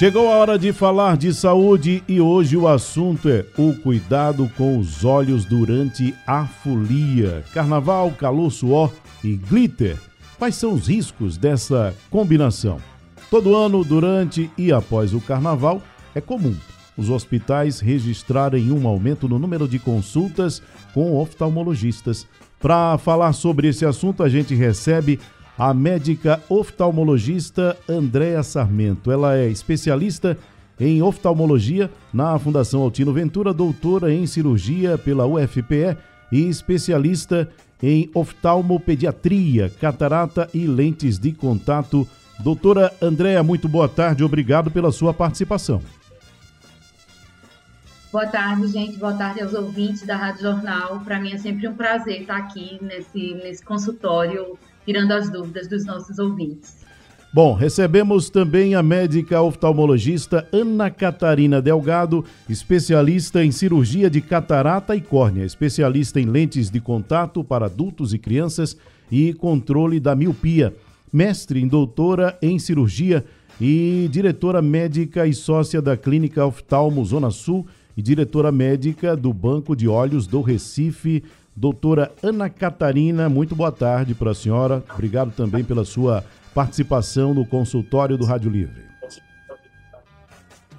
Chegou a hora de falar de saúde e hoje o assunto é o cuidado com os olhos durante a folia. Carnaval, calor, suor e glitter. Quais são os riscos dessa combinação? Todo ano, durante e após o carnaval, é comum os hospitais registrarem um aumento no número de consultas com oftalmologistas. Para falar sobre esse assunto, a gente recebe a médica oftalmologista Andréa Sarmento. Ela é especialista em oftalmologia na Fundação Altino Ventura, doutora em cirurgia pela UFPE e especialista em oftalmopediatria, catarata e lentes de contato. Doutora Andréa, muito boa tarde, obrigado pela sua participação. Boa tarde, gente. Boa tarde aos ouvintes da Rádio Jornal. Para mim é sempre um prazer estar aqui nesse, nesse consultório tirando as dúvidas dos nossos ouvintes. Bom, recebemos também a médica oftalmologista Ana Catarina Delgado, especialista em cirurgia de catarata e córnea, especialista em lentes de contato para adultos e crianças e controle da miopia, mestre em doutora em cirurgia e diretora médica e sócia da Clínica Oftalmo Zona Sul e diretora médica do Banco de Olhos do Recife, Doutora Ana Catarina, muito boa tarde para a senhora. Obrigado também pela sua participação no consultório do Rádio Livre.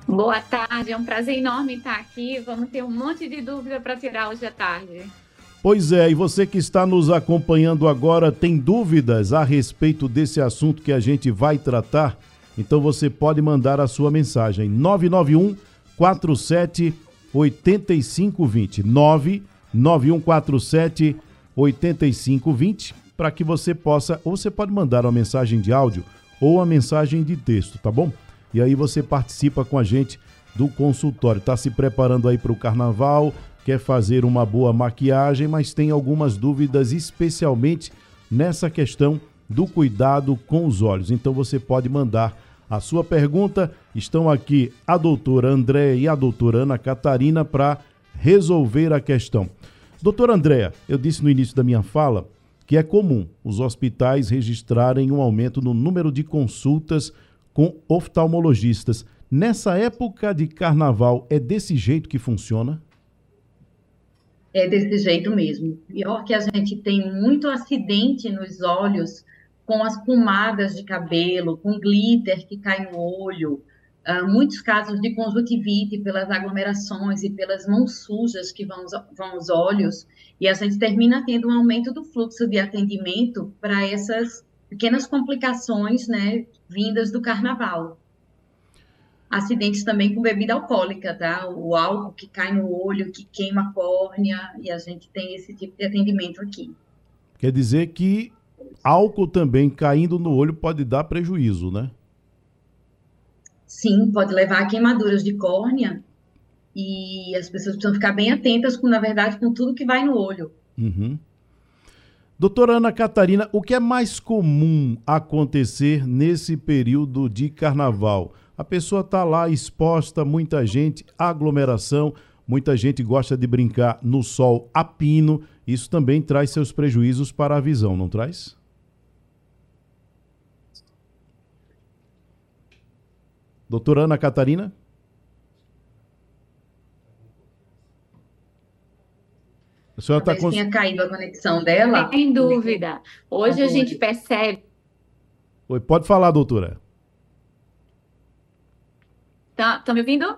Boa tarde, é um prazer enorme estar aqui. Vamos ter um monte de dúvida para tirar hoje à tarde. Pois é, e você que está nos acompanhando agora tem dúvidas a respeito desse assunto que a gente vai tratar? Então você pode mandar a sua mensagem 991 47 8520 9 9147 8520 para que você possa, ou você pode mandar uma mensagem de áudio ou uma mensagem de texto, tá bom? E aí você participa com a gente do consultório. Está se preparando aí para o carnaval, quer fazer uma boa maquiagem, mas tem algumas dúvidas, especialmente nessa questão do cuidado com os olhos. Então você pode mandar a sua pergunta. Estão aqui a doutora André e a doutora Ana Catarina para resolver a questão. Doutora Andréa, eu disse no início da minha fala que é comum os hospitais registrarem um aumento no número de consultas com oftalmologistas. Nessa época de carnaval, é desse jeito que funciona? É desse jeito mesmo. Pior que a gente tem muito acidente nos olhos com as pomadas de cabelo, com glitter que cai no olho, Uh, muitos casos de conjuntivite pelas aglomerações e pelas mãos sujas que vão, vão os olhos, e a gente termina tendo um aumento do fluxo de atendimento para essas pequenas complicações, né, vindas do carnaval. Acidentes também com bebida alcoólica, tá? O álcool que cai no olho, que queima a córnea, e a gente tem esse tipo de atendimento aqui. Quer dizer que álcool também caindo no olho pode dar prejuízo, né? sim, pode levar a queimaduras de córnea e as pessoas precisam ficar bem atentas com, na verdade, com tudo que vai no olho. Uhum. Doutora Ana Catarina, o que é mais comum acontecer nesse período de carnaval? A pessoa está lá exposta, muita gente, aglomeração, muita gente gosta de brincar no sol a pino. Isso também traz seus prejuízos para a visão, não traz? Doutora Ana Catarina? A senhora está com... tinha caído a conexão dela? Sem dúvida. Hoje a gente percebe. Oi, pode falar, doutora. Tá, tá me ouvindo?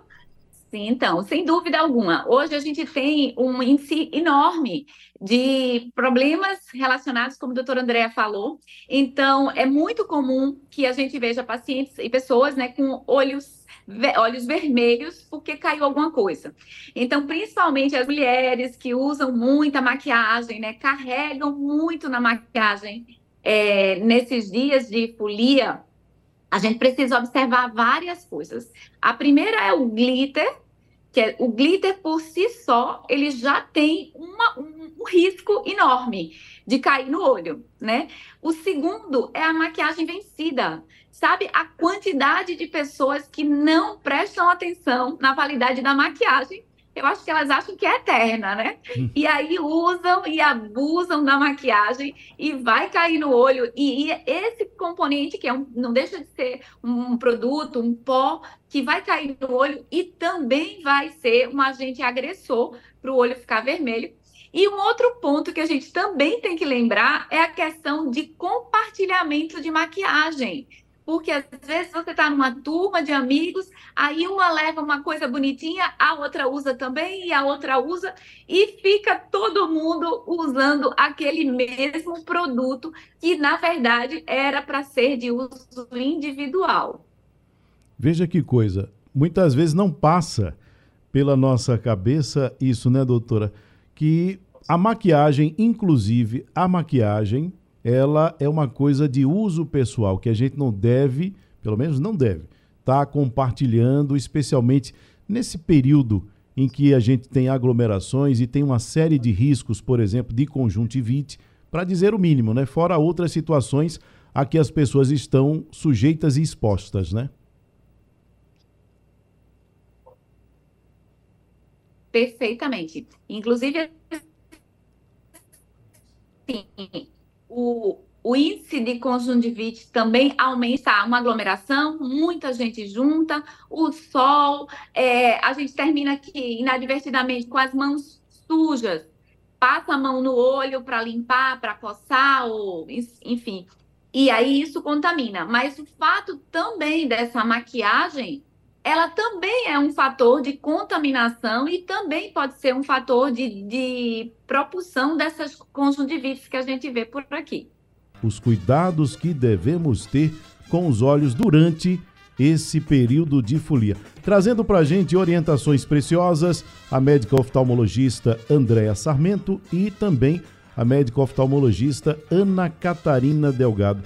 Sim, então, sem dúvida alguma. Hoje a gente tem um índice enorme de problemas relacionados, como a doutora Andréa falou. Então, é muito comum que a gente veja pacientes e pessoas né, com olhos, olhos vermelhos porque caiu alguma coisa. Então, principalmente as mulheres que usam muita maquiagem, né, carregam muito na maquiagem é, nesses dias de folia. A gente precisa observar várias coisas. A primeira é o glitter, que é o glitter por si só, ele já tem uma, um, um, risco enorme de cair no olho, né? O segundo é a maquiagem vencida. Sabe a quantidade de pessoas que não prestam atenção na validade da maquiagem eu acho que elas acham que é eterna, né? E aí usam e abusam da maquiagem e vai cair no olho. E, e esse componente, que é um, não deixa de ser um produto, um pó, que vai cair no olho e também vai ser um agente agressor para o olho ficar vermelho. E um outro ponto que a gente também tem que lembrar é a questão de compartilhamento de maquiagem porque às vezes você está numa turma de amigos, aí uma leva uma coisa bonitinha, a outra usa também, e a outra usa, e fica todo mundo usando aquele mesmo produto que, na verdade, era para ser de uso individual. Veja que coisa, muitas vezes não passa pela nossa cabeça isso, né, doutora? Que a maquiagem, inclusive a maquiagem, ela é uma coisa de uso pessoal que a gente não deve, pelo menos não deve, estar tá compartilhando, especialmente nesse período em que a gente tem aglomerações e tem uma série de riscos, por exemplo, de conjuntivite, para dizer o mínimo, né? Fora outras situações a que as pessoas estão sujeitas e expostas, né? Perfeitamente. Inclusive, sim, o, o índice de conjuntivite também aumenta uma aglomeração, muita gente junta, o sol, é, a gente termina aqui inadvertidamente com as mãos sujas, passa a mão no olho para limpar, para coçar, ou, enfim. E aí isso contamina. Mas o fato também dessa maquiagem, ela também é um fator de contaminação e também pode ser um fator de, de propulsão dessas conjuntivites que a gente vê por aqui. Os cuidados que devemos ter com os olhos durante esse período de folia. Trazendo para a gente orientações preciosas, a médica oftalmologista Andréa Sarmento e também a médica oftalmologista Ana Catarina Delgado.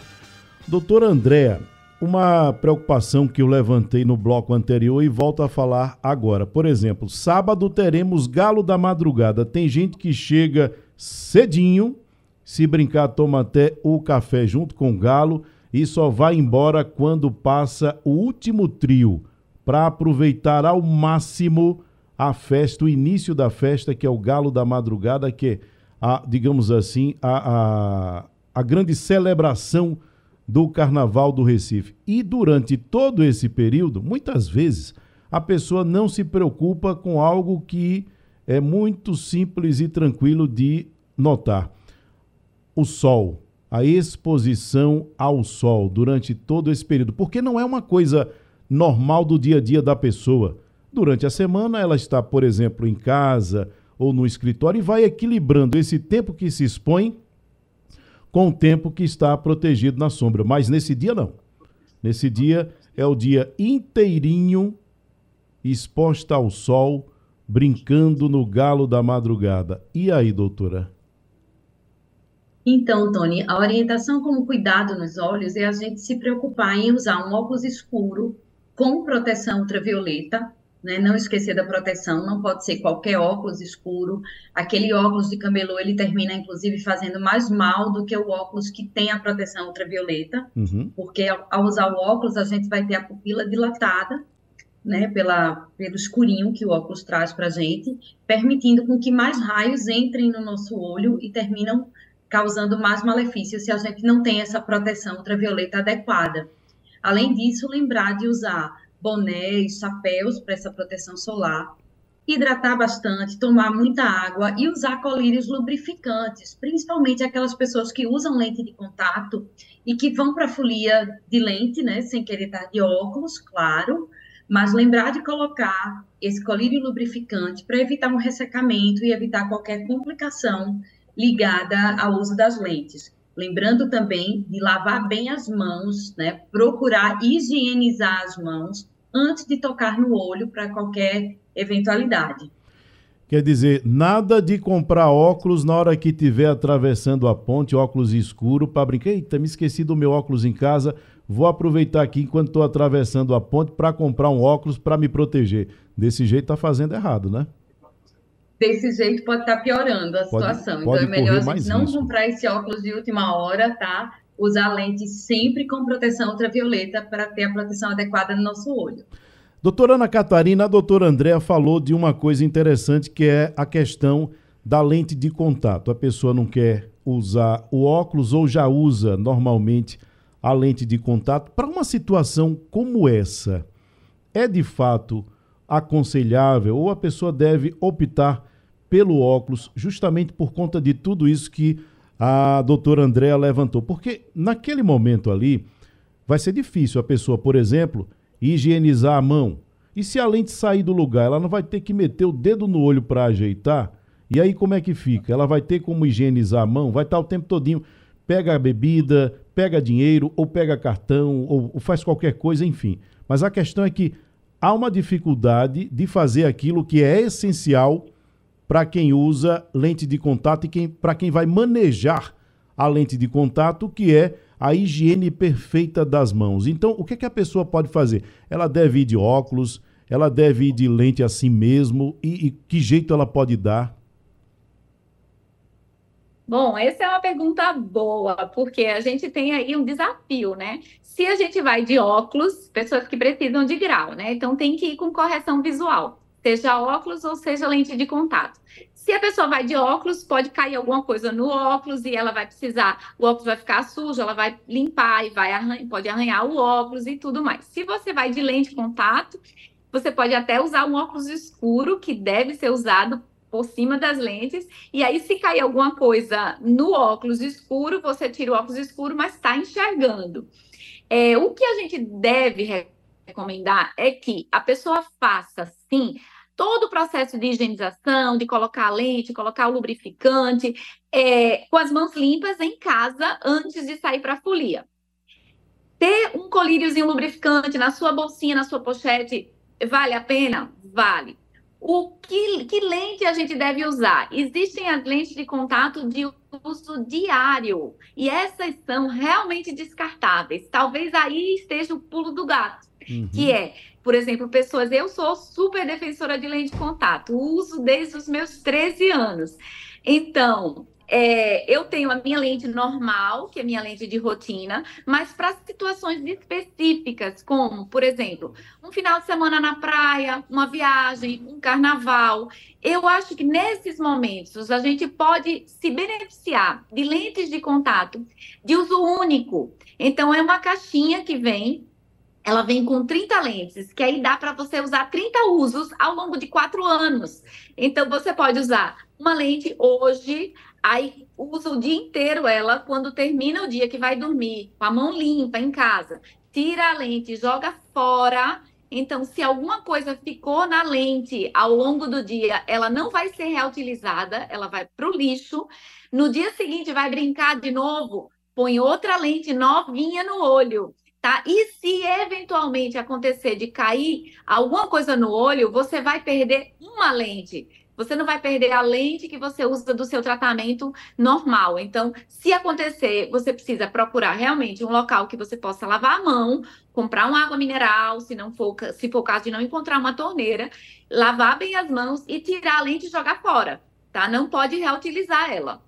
Doutora Andréa, uma preocupação que eu levantei no bloco anterior e volto a falar agora. Por exemplo, sábado teremos Galo da Madrugada. Tem gente que chega cedinho, se brincar, toma até o café junto com o Galo e só vai embora quando passa o último trio para aproveitar ao máximo a festa, o início da festa, que é o Galo da Madrugada, que é, a, digamos assim, a, a, a grande celebração do Carnaval do Recife. E durante todo esse período, muitas vezes, a pessoa não se preocupa com algo que é muito simples e tranquilo de notar. O sol, a exposição ao sol durante todo esse período, porque não é uma coisa normal do dia a dia da pessoa. Durante a semana, ela está, por exemplo, em casa ou no escritório e vai equilibrando esse tempo que se expõe com o tempo que está protegido na sombra. Mas nesse dia não. Nesse dia é o dia inteirinho exposta ao sol, brincando no galo da madrugada. E aí, doutora? Então, Tony, a orientação como cuidado nos olhos é a gente se preocupar em usar um óculos escuro com proteção ultravioleta, né? Não esquecer da proteção, não pode ser qualquer óculos escuro. Aquele óculos de camelô, ele termina, inclusive, fazendo mais mal do que o óculos que tem a proteção ultravioleta, uhum. porque ao, ao usar o óculos, a gente vai ter a pupila dilatada, né, pela, pelo escurinho que o óculos traz para a gente, permitindo com que mais raios entrem no nosso olho e terminam causando mais malefícios se a gente não tem essa proteção ultravioleta adequada. Além disso, lembrar de usar bonés, chapéus para essa proteção solar, hidratar bastante, tomar muita água e usar colírios lubrificantes, principalmente aquelas pessoas que usam lente de contato e que vão para a folia de lente, né, sem querer estar de óculos, claro, mas lembrar de colocar esse colírio lubrificante para evitar um ressecamento e evitar qualquer complicação ligada ao uso das lentes. Lembrando também de lavar bem as mãos, né? Procurar higienizar as mãos antes de tocar no olho para qualquer eventualidade. Quer dizer, nada de comprar óculos na hora que estiver atravessando a ponte, óculos escuro, para brincar. Eita, me esqueci do meu óculos em casa, vou aproveitar aqui enquanto estou atravessando a ponte para comprar um óculos para me proteger. Desse jeito está fazendo errado, né? Desse jeito pode estar tá piorando a pode, situação. Pode então é melhor a gente não isso. comprar esse óculos de última hora, tá? Usar lente sempre com proteção ultravioleta para ter a proteção adequada no nosso olho. Doutora Ana Catarina, a doutora Andréa falou de uma coisa interessante que é a questão da lente de contato. A pessoa não quer usar o óculos ou já usa normalmente a lente de contato. Para uma situação como essa, é de fato aconselhável ou a pessoa deve optar pelo óculos justamente por conta de tudo isso que a doutora Andréa levantou? Porque naquele momento ali vai ser difícil a pessoa, por exemplo, higienizar a mão. E se a lente sair do lugar, ela não vai ter que meter o dedo no olho para ajeitar? E aí como é que fica? Ela vai ter como higienizar a mão? Vai estar o tempo todinho, pega a bebida, pega dinheiro, ou pega cartão, ou, ou faz qualquer coisa, enfim. Mas a questão é que há uma dificuldade de fazer aquilo que é essencial para quem usa lente de contato e quem, para quem vai manejar a lente de contato, que é a higiene perfeita das mãos. Então, o que, é que a pessoa pode fazer? Ela deve ir de óculos, ela deve ir de lente assim mesmo, e, e que jeito ela pode dar? Bom, essa é uma pergunta boa, porque a gente tem aí um desafio, né? Se a gente vai de óculos, pessoas que precisam de grau, né? Então tem que ir com correção visual, seja óculos ou seja lente de contato. Se a pessoa vai de óculos, pode cair alguma coisa no óculos e ela vai precisar, o óculos vai ficar sujo, ela vai limpar e vai arranhar, pode arranhar o óculos e tudo mais. Se você vai de lente de contato, você pode até usar um óculos escuro, que deve ser usado por cima das lentes. E aí, se cair alguma coisa no óculos escuro, você tira o óculos escuro, mas está enxergando. É, o que a gente deve recomendar é que a pessoa faça, sim, todo o processo de higienização, de colocar a lente, colocar o lubrificante, é, com as mãos limpas em casa antes de sair para a folia. Ter um colíriozinho lubrificante na sua bolsinha, na sua pochete, vale a pena? Vale. O que, que lente a gente deve usar? Existem as lentes de contato de uso diário e essas são realmente descartáveis. Talvez aí esteja o pulo do gato, uhum. que é, por exemplo, pessoas. Eu sou super defensora de lente de contato, uso desde os meus 13 anos. Então, é, eu tenho a minha lente normal, que é minha lente de rotina, mas para situações específicas, como, por exemplo, um final de semana na praia, uma viagem, um carnaval, eu acho que nesses momentos a gente pode se beneficiar de lentes de contato de uso único. Então, é uma caixinha que vem ela vem com 30 lentes, que aí dá para você usar 30 usos ao longo de quatro anos. Então, você pode usar uma lente hoje, Aí usa o dia inteiro ela, quando termina o dia que vai dormir, com a mão limpa em casa, tira a lente, joga fora. Então, se alguma coisa ficou na lente ao longo do dia, ela não vai ser reutilizada, ela vai para o lixo. No dia seguinte, vai brincar de novo, põe outra lente novinha no olho. Tá? E se eventualmente acontecer de cair alguma coisa no olho, você vai perder uma lente você não vai perder a lente que você usa do seu tratamento normal. Então, se acontecer, você precisa procurar realmente um local que você possa lavar a mão, comprar uma água mineral, se não for, se for o caso de não encontrar uma torneira, lavar bem as mãos e tirar a lente e jogar fora, tá? Não pode reutilizar ela.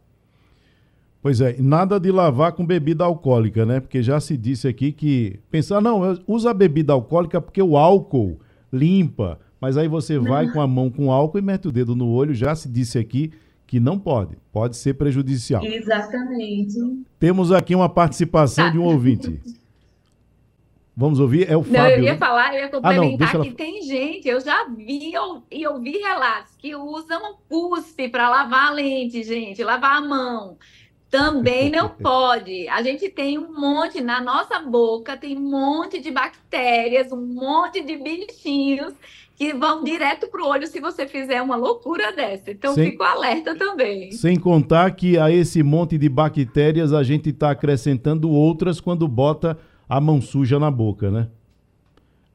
Pois é, nada de lavar com bebida alcoólica, né? Porque já se disse aqui que pensar, não, usa bebida alcoólica porque o álcool limpa mas aí você vai com a mão com álcool e mete o dedo no olho, já se disse aqui que não pode, pode ser prejudicial. Exatamente. Temos aqui uma participação tá. de um ouvinte. Vamos ouvir? É o Fábio. Não, eu ia né? falar, eu ia complementar ah, não, que ela... tem gente, eu já vi e ouvi relatos que usam cuspe para lavar a lente, gente, lavar a mão. Também não pode. A gente tem um monte na nossa boca, tem um monte de bactérias, um monte de bichinhos que vão direto para o olho se você fizer uma loucura dessa. Então, sem, fico alerta também. Sem contar que a esse monte de bactérias a gente está acrescentando outras quando bota a mão suja na boca, né?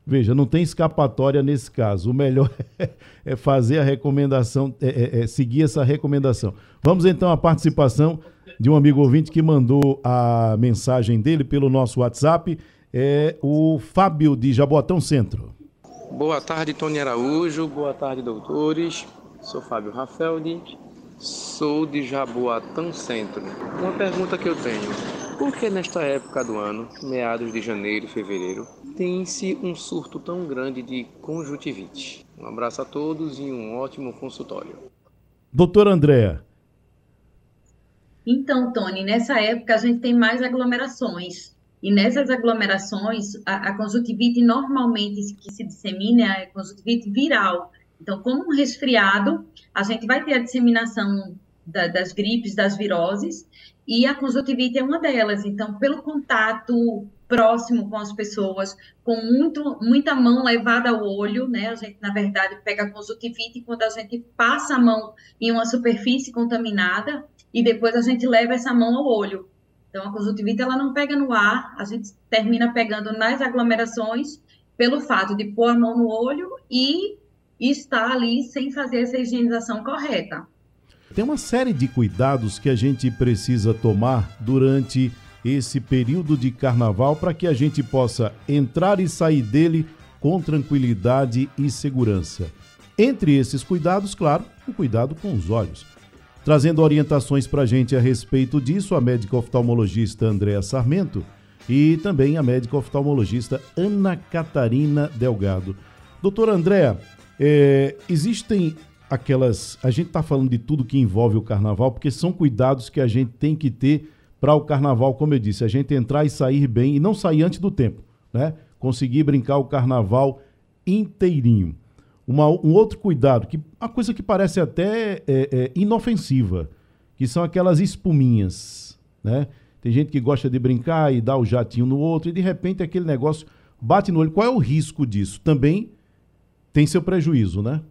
Veja, não tem escapatória nesse caso. O melhor é fazer a recomendação, é, é, é seguir essa recomendação. Vamos então à participação de um amigo ouvinte que mandou a mensagem dele pelo nosso WhatsApp é o Fábio de Jaboatão Centro. Boa tarde, Tony Araújo. Boa tarde, doutores. Sou Fábio Rafeldi. Sou de Jaboatão Centro. Uma pergunta que eu tenho: por que nesta época do ano, meados de janeiro e fevereiro, tem-se um surto tão grande de conjuntivite? Um abraço a todos e um ótimo consultório. Doutora Andréa. Então, Tony, nessa época a gente tem mais aglomerações. E nessas aglomerações, a, a conjuntivite normalmente que se dissemina é a conjuntivite viral. Então, como um resfriado, a gente vai ter a disseminação da, das gripes, das viroses, e a conjuntivite é uma delas. Então, pelo contato próximo com as pessoas, com muito, muita mão levada ao olho, né? A gente, na verdade, pega a conjuntivite quando a gente passa a mão em uma superfície contaminada e depois a gente leva essa mão ao olho. Então, a conjuntivite, ela não pega no ar, a gente termina pegando nas aglomerações pelo fato de pôr a mão no olho e estar ali sem fazer essa higienização correta. Tem uma série de cuidados que a gente precisa tomar durante esse período de carnaval para que a gente possa entrar e sair dele com tranquilidade e segurança. Entre esses cuidados, claro, o cuidado com os olhos. Trazendo orientações para a gente a respeito disso, a médica oftalmologista Andréa Sarmento e também a médica oftalmologista Ana Catarina Delgado. Doutora Andréa, é, existem aquelas. A gente está falando de tudo que envolve o carnaval, porque são cuidados que a gente tem que ter para o carnaval, como eu disse, a gente entrar e sair bem e não sair antes do tempo, né? Conseguir brincar o carnaval inteirinho. Uma, um outro cuidado, que uma coisa que parece até é, é, inofensiva, que são aquelas espuminhas, né? Tem gente que gosta de brincar e dá o jatinho no outro e de repente aquele negócio bate no olho. Qual é o risco disso? Também tem seu prejuízo, né?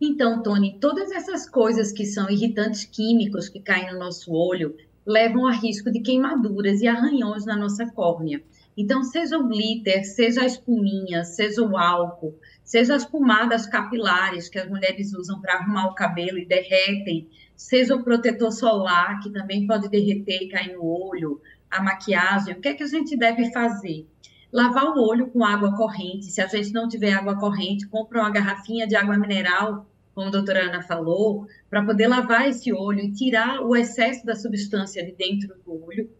Então, Tony, todas essas coisas que são irritantes químicos que caem no nosso olho levam a risco de queimaduras e arranhões na nossa córnea. Então, seja o glitter, seja a espuminha, seja o álcool, seja as pomadas capilares que as mulheres usam para arrumar o cabelo e derretem, seja o protetor solar, que também pode derreter e cair no olho, a maquiagem, o que é que a gente deve fazer? Lavar o olho com água corrente. Se a gente não tiver água corrente, compra uma garrafinha de água mineral como a doutora Ana falou, para poder lavar esse olho e tirar o excesso da substância de dentro do olho.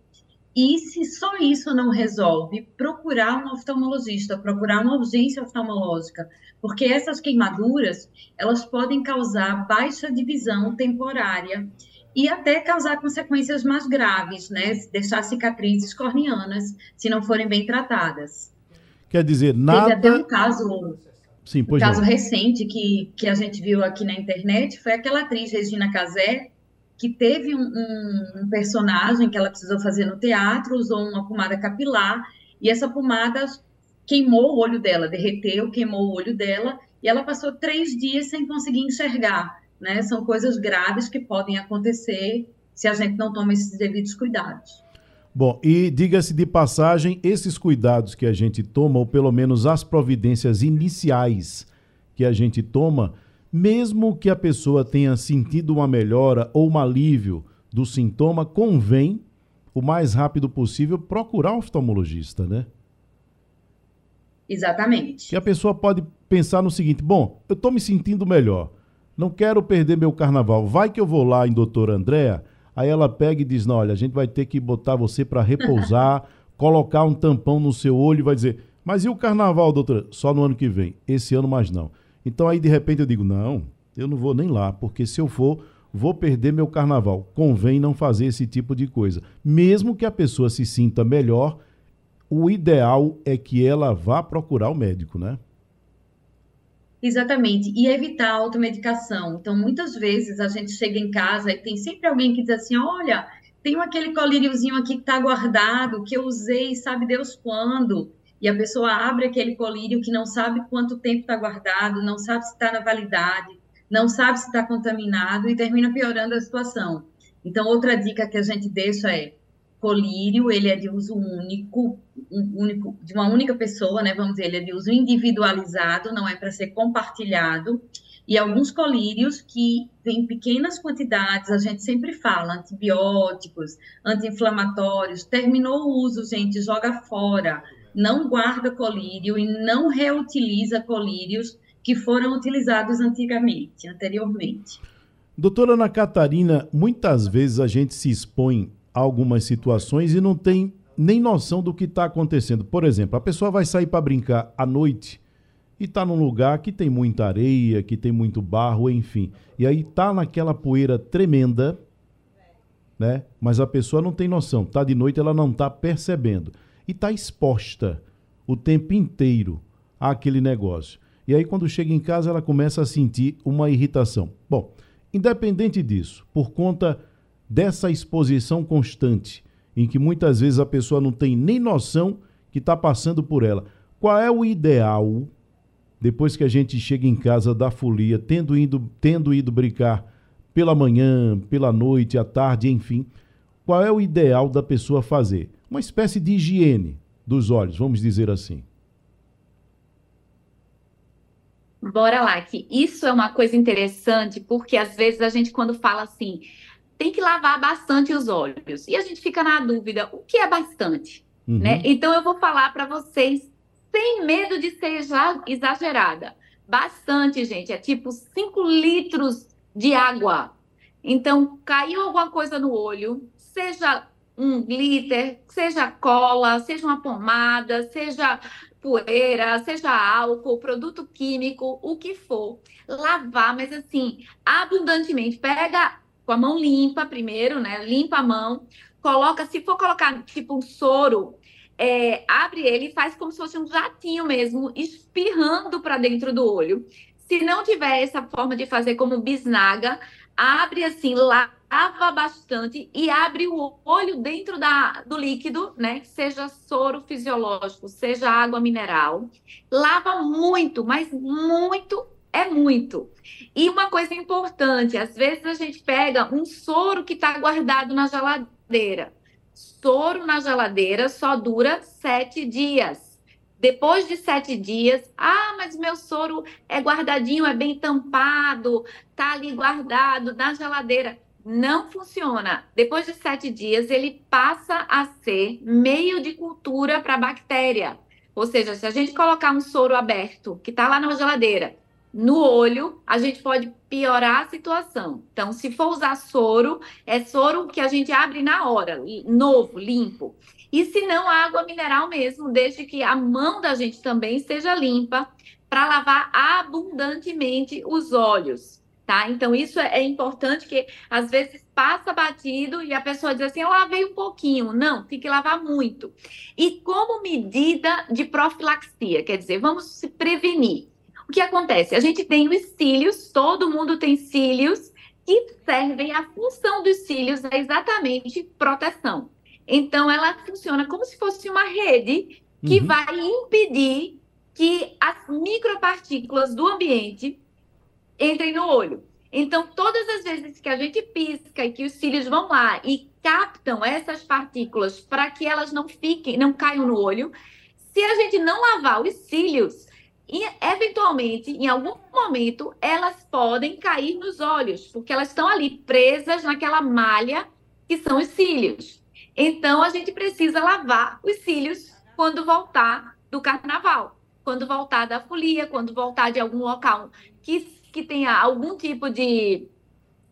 E se só isso não resolve, procurar um oftalmologista, procurar uma urgência oftalmológica, porque essas queimaduras, elas podem causar baixa de visão temporária e até causar consequências mais graves, né? Deixar cicatrizes corneanas, se não forem bem tratadas. Quer dizer, nada... Teve até um caso Sim, pois o caso recente que, que a gente viu aqui na internet foi aquela atriz Regina Casé, que teve um, um, um, personagem que ela precisou fazer no teatro, usou uma pomada capilar, e essa pomada queimou o olho dela, derreteu, queimou o olho dela, e ela passou três dias sem conseguir enxergar. Né? São coisas graves que podem acontecer se a gente não toma esses devidos cuidados. Bom, e diga-se de passagem, esses cuidados que a gente toma, ou pelo menos as providências iniciais que a gente toma, mesmo que a pessoa tenha sentido uma melhora ou um alívio do sintoma, convém, o mais rápido possível, procurar um oftalmologista, né? Exatamente. E a pessoa pode pensar no seguinte: bom, eu estou me sentindo melhor, não quero perder meu carnaval, vai que eu vou lá em Doutor Andréa Aí ela pega e diz: Não, olha, a gente vai ter que botar você para repousar, colocar um tampão no seu olho e vai dizer: Mas e o carnaval, doutora? Só no ano que vem. Esse ano mais não. Então aí de repente eu digo: Não, eu não vou nem lá, porque se eu for, vou perder meu carnaval. Convém não fazer esse tipo de coisa. Mesmo que a pessoa se sinta melhor, o ideal é que ela vá procurar o médico, né? Exatamente, e evitar a automedicação. Então, muitas vezes a gente chega em casa e tem sempre alguém que diz assim: olha, tem aquele colíriozinho aqui que está guardado, que eu usei, sabe Deus quando. E a pessoa abre aquele colírio que não sabe quanto tempo está guardado, não sabe se está na validade, não sabe se está contaminado e termina piorando a situação. Então, outra dica que a gente deixa é colírio, ele é de uso único, único, de uma única pessoa, né? Vamos dizer, ele é de uso individualizado, não é para ser compartilhado. E alguns colírios que em pequenas quantidades, a gente sempre fala, antibióticos, anti-inflamatórios, terminou o uso, gente, joga fora, não guarda colírio e não reutiliza colírios que foram utilizados antigamente, anteriormente. Doutora Ana Catarina, muitas vezes a gente se expõe a algumas situações e não tem nem noção do que está acontecendo. Por exemplo, a pessoa vai sair para brincar à noite e está num lugar que tem muita areia, que tem muito barro, enfim. E aí tá naquela poeira tremenda, né? Mas a pessoa não tem noção. Tá de noite, ela não está percebendo. E está exposta o tempo inteiro àquele negócio. E aí, quando chega em casa, ela começa a sentir uma irritação. Bom, independente disso, por conta dessa exposição constante, em que muitas vezes a pessoa não tem nem noção que está passando por ela. Qual é o ideal depois que a gente chega em casa da folia, tendo ido, tendo ido brincar pela manhã, pela noite, à tarde, enfim? Qual é o ideal da pessoa fazer? Uma espécie de higiene dos olhos, vamos dizer assim. Bora lá, que isso é uma coisa interessante, porque às vezes a gente, quando fala assim, tem que lavar bastante os olhos. E a gente fica na dúvida, o que é bastante? Uhum. Né? Então eu vou falar para vocês, sem medo de ser exagerada. Bastante, gente, é tipo 5 litros de água. Então, caiu alguma coisa no olho, seja um glitter, seja cola, seja uma pomada, seja poeira, seja álcool, produto químico, o que for. Lavar, mas assim, abundantemente. Pega com a mão limpa primeiro, né? Limpa a mão, coloca, se for colocar tipo um soro, é, abre ele e faz como se fosse um jatinho mesmo, espirrando para dentro do olho. Se não tiver essa forma de fazer como bisnaga, abre assim, lava bastante e abre o olho dentro da, do líquido, né? Seja soro fisiológico, seja água mineral. Lava muito, mas muito é muito. E uma coisa importante, às vezes a gente pega um soro que está guardado na geladeira. Soro na geladeira só dura sete dias. Depois de sete dias, ah, mas meu soro é guardadinho, é bem tampado, tá ali guardado na geladeira. Não funciona. Depois de sete dias, ele passa a ser meio de cultura para bactéria. Ou seja, se a gente colocar um soro aberto que está lá na geladeira no olho, a gente pode piorar a situação. Então, se for usar soro, é soro que a gente abre na hora, novo, limpo. E se não, água mineral mesmo, desde que a mão da gente também seja limpa, para lavar abundantemente os olhos, tá? Então, isso é importante que às vezes passa batido e a pessoa diz assim: eu lavei um pouquinho. Não, tem que lavar muito. E como medida de profilaxia, quer dizer, vamos se prevenir. O que acontece? A gente tem os cílios, todo mundo tem cílios, que servem, a função dos cílios é exatamente proteção. Então, ela funciona como se fosse uma rede que uhum. vai impedir que as micropartículas do ambiente entrem no olho. Então, todas as vezes que a gente pisca e que os cílios vão lá e captam essas partículas para que elas não fiquem, não caiam no olho, se a gente não lavar os cílios, e, eventualmente, em algum momento, elas podem cair nos olhos, porque elas estão ali presas naquela malha que são os cílios. Então, a gente precisa lavar os cílios quando voltar do carnaval, quando voltar da folia, quando voltar de algum local que, que tenha algum tipo de,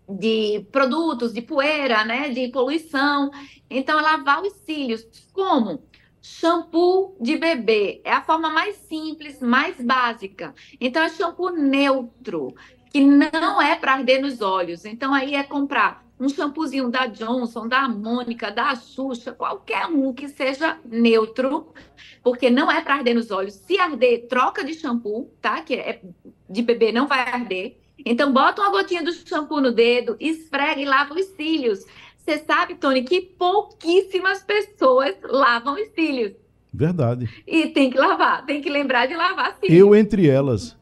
de produtos, de poeira, né, de poluição. Então, é lavar os cílios. Como? Shampoo de bebê é a forma mais simples, mais básica. Então, é shampoo neutro, que não é para arder nos olhos. Então, aí é comprar um shampoozinho da Johnson, da Mônica, da Xuxa, qualquer um que seja neutro, porque não é para arder nos olhos. Se arder, troca de shampoo, tá? Que é de bebê não vai arder. Então, bota uma gotinha do shampoo no dedo, esfrega e lava os cílios. Você sabe, Tony, que pouquíssimas pessoas lavam os cílios. Verdade. E tem que lavar, tem que lembrar de lavar cílios. Eu entre elas.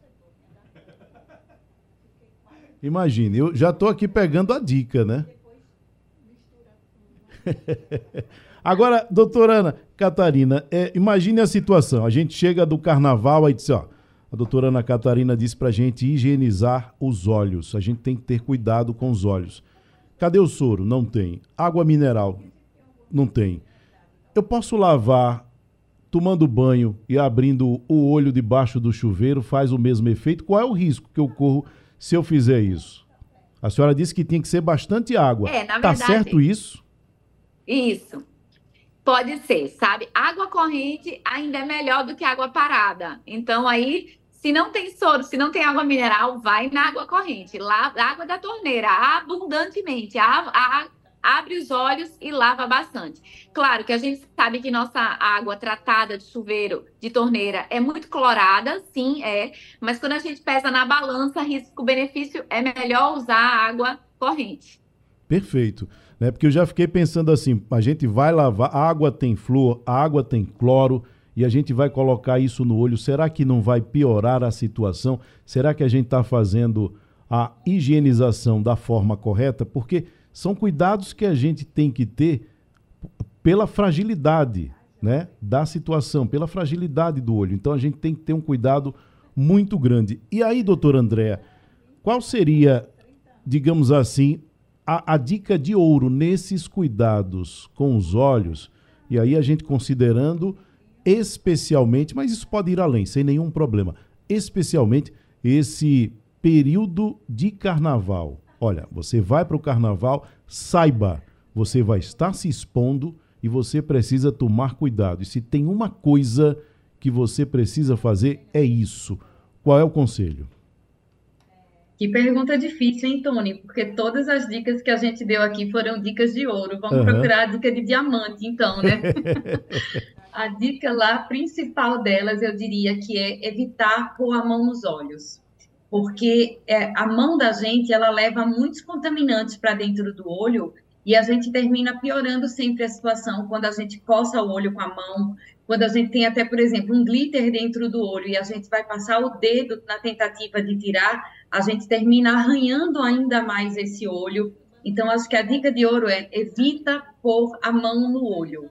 Imagine, eu já estou aqui pegando a dica, né? Agora, doutora Ana Catarina, é, imagine a situação. A gente chega do carnaval e diz, ó, A doutora Ana Catarina disse para a gente higienizar os olhos. A gente tem que ter cuidado com os olhos. Cadê o soro? Não tem. Água mineral? Não tem. Eu posso lavar tomando banho e abrindo o olho debaixo do chuveiro? Faz o mesmo efeito? Qual é o risco que eu corro se eu fizer isso? A senhora disse que tem que ser bastante água. É, na tá verdade. Tá certo isso? Isso. Pode ser, sabe? Água corrente ainda é melhor do que água parada. Então, aí, se não tem soro, se não tem água mineral, vai na água corrente. Lava água da torneira, abundantemente. A, a, abre os olhos e lava bastante. Claro que a gente sabe que nossa água tratada de chuveiro, de torneira, é muito clorada, sim, é. Mas quando a gente pesa na balança risco-benefício, é melhor usar água corrente. Perfeito né? Porque eu já fiquei pensando assim, a gente vai lavar, a água tem flúor, a água tem cloro e a gente vai colocar isso no olho. Será que não vai piorar a situação? Será que a gente está fazendo a higienização da forma correta? Porque são cuidados que a gente tem que ter pela fragilidade, né, da situação, pela fragilidade do olho. Então a gente tem que ter um cuidado muito grande. E aí, doutor André, qual seria, digamos assim, a, a dica de ouro nesses cuidados com os olhos, e aí a gente considerando especialmente, mas isso pode ir além, sem nenhum problema, especialmente esse período de carnaval. Olha, você vai para o carnaval, saiba, você vai estar se expondo e você precisa tomar cuidado. E se tem uma coisa que você precisa fazer, é isso. Qual é o conselho? Que pergunta difícil, hein, Tony? Porque todas as dicas que a gente deu aqui foram dicas de ouro. Vamos uhum. procurar a dica de diamante, então, né? a dica lá principal delas, eu diria que é evitar pôr a mão nos olhos. Porque é, a mão da gente, ela leva muitos contaminantes para dentro do olho e a gente termina piorando sempre a situação quando a gente coça o olho com a mão, quando a gente tem até, por exemplo, um glitter dentro do olho e a gente vai passar o dedo na tentativa de tirar, a gente termina arranhando ainda mais esse olho. Então, acho que a dica de ouro é evita pôr a mão no olho,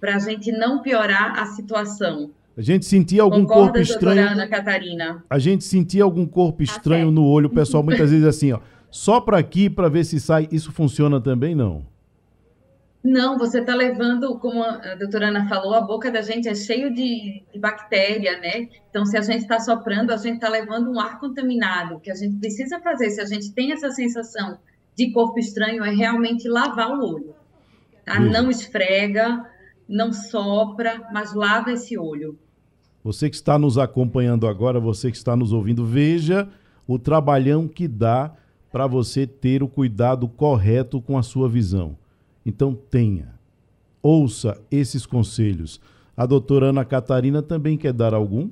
para a gente não piorar a situação. A gente sentia algum Concorda, corpo estranho. Ana Catarina? A gente sentia algum corpo tá estranho no olho. O pessoal muitas vezes assim, ó, só para aqui para ver se sai. Isso funciona também não? Não, você está levando, como a doutora Ana falou, a boca da gente é cheio de, de bactéria, né? Então, se a gente está soprando, a gente está levando um ar contaminado. O que a gente precisa fazer, se a gente tem essa sensação de corpo estranho, é realmente lavar o olho. Tá? Não esfrega, não sopra, mas lava esse olho. Você que está nos acompanhando agora, você que está nos ouvindo, veja o trabalhão que dá para você ter o cuidado correto com a sua visão. Então tenha, ouça esses conselhos. A doutora Ana Catarina também quer dar algum?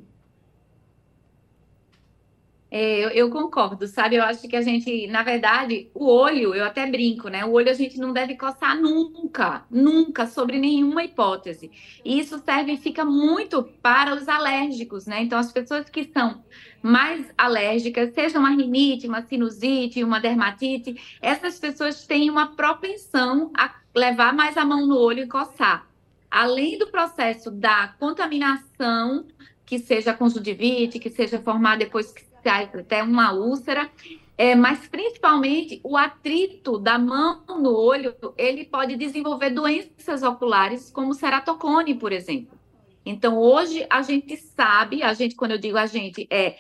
É, eu, eu, concordo, sabe? Eu acho que a gente, na verdade, o olho, eu até brinco, né? O olho a gente não deve coçar nunca, nunca, sobre nenhuma hipótese. E isso serve e fica muito para os alérgicos, né? Então, as pessoas que são mais alérgicas, seja uma rinite, uma sinusite, uma dermatite, essas pessoas têm uma propensão a levar mais a mão no olho e coçar. Além do processo da contaminação, que seja conjuntivite, que seja formar depois que até uma úlcera, é, mas principalmente o atrito da mão no olho, ele pode desenvolver doenças oculares, como ceratocone, por exemplo. Então, hoje a gente sabe, a gente, quando eu digo a gente, é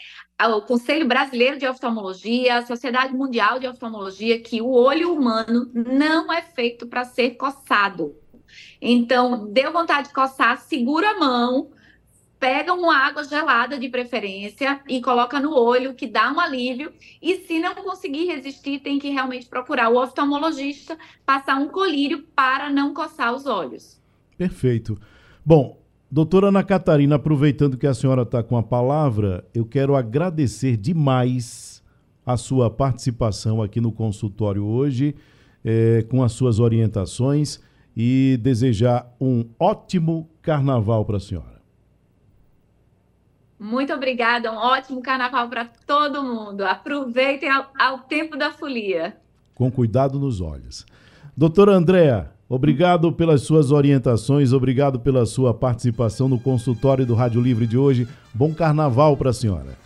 o Conselho Brasileiro de Oftalmologia, a Sociedade Mundial de Oftalmologia, que o olho humano não é feito para ser coçado. Então, deu vontade de coçar, segura a mão, pega uma água gelada de preferência e coloca no olho, que dá um alívio. E se não conseguir resistir, tem que realmente procurar o oftalmologista, passar um colírio para não coçar os olhos. Perfeito. Bom, doutora Ana Catarina, aproveitando que a senhora está com a palavra, eu quero agradecer demais a sua participação aqui no consultório hoje, é, com as suas orientações e desejar um ótimo carnaval para a senhora. Muito obrigada, um ótimo carnaval para todo mundo. Aproveitem ao, ao, tempo da folia. Com cuidado nos olhos. Doutora Andréa, Obrigado pelas suas orientações, obrigado pela sua participação no consultório do Rádio Livre de hoje. Bom carnaval para a senhora.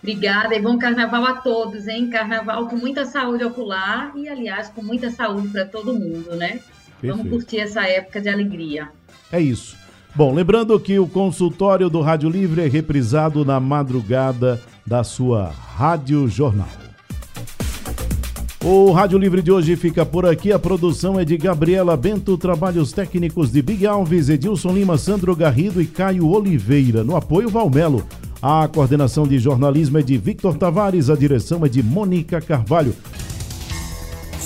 Obrigada e bom carnaval a todos, hein? Carnaval com muita saúde ocular e, aliás, com muita saúde para todo mundo, né? Perfeito. Vamos curtir essa época de alegria. É isso. Bom, lembrando que o consultório do Rádio Livre é reprisado na madrugada da sua Rádio Jornal. O Rádio Livre de hoje fica por aqui. A produção é de Gabriela Bento, trabalhos técnicos de Big Alves, Edilson Lima, Sandro Garrido e Caio Oliveira. No apoio, Valmelo. A coordenação de jornalismo é de Victor Tavares, a direção é de Mônica Carvalho.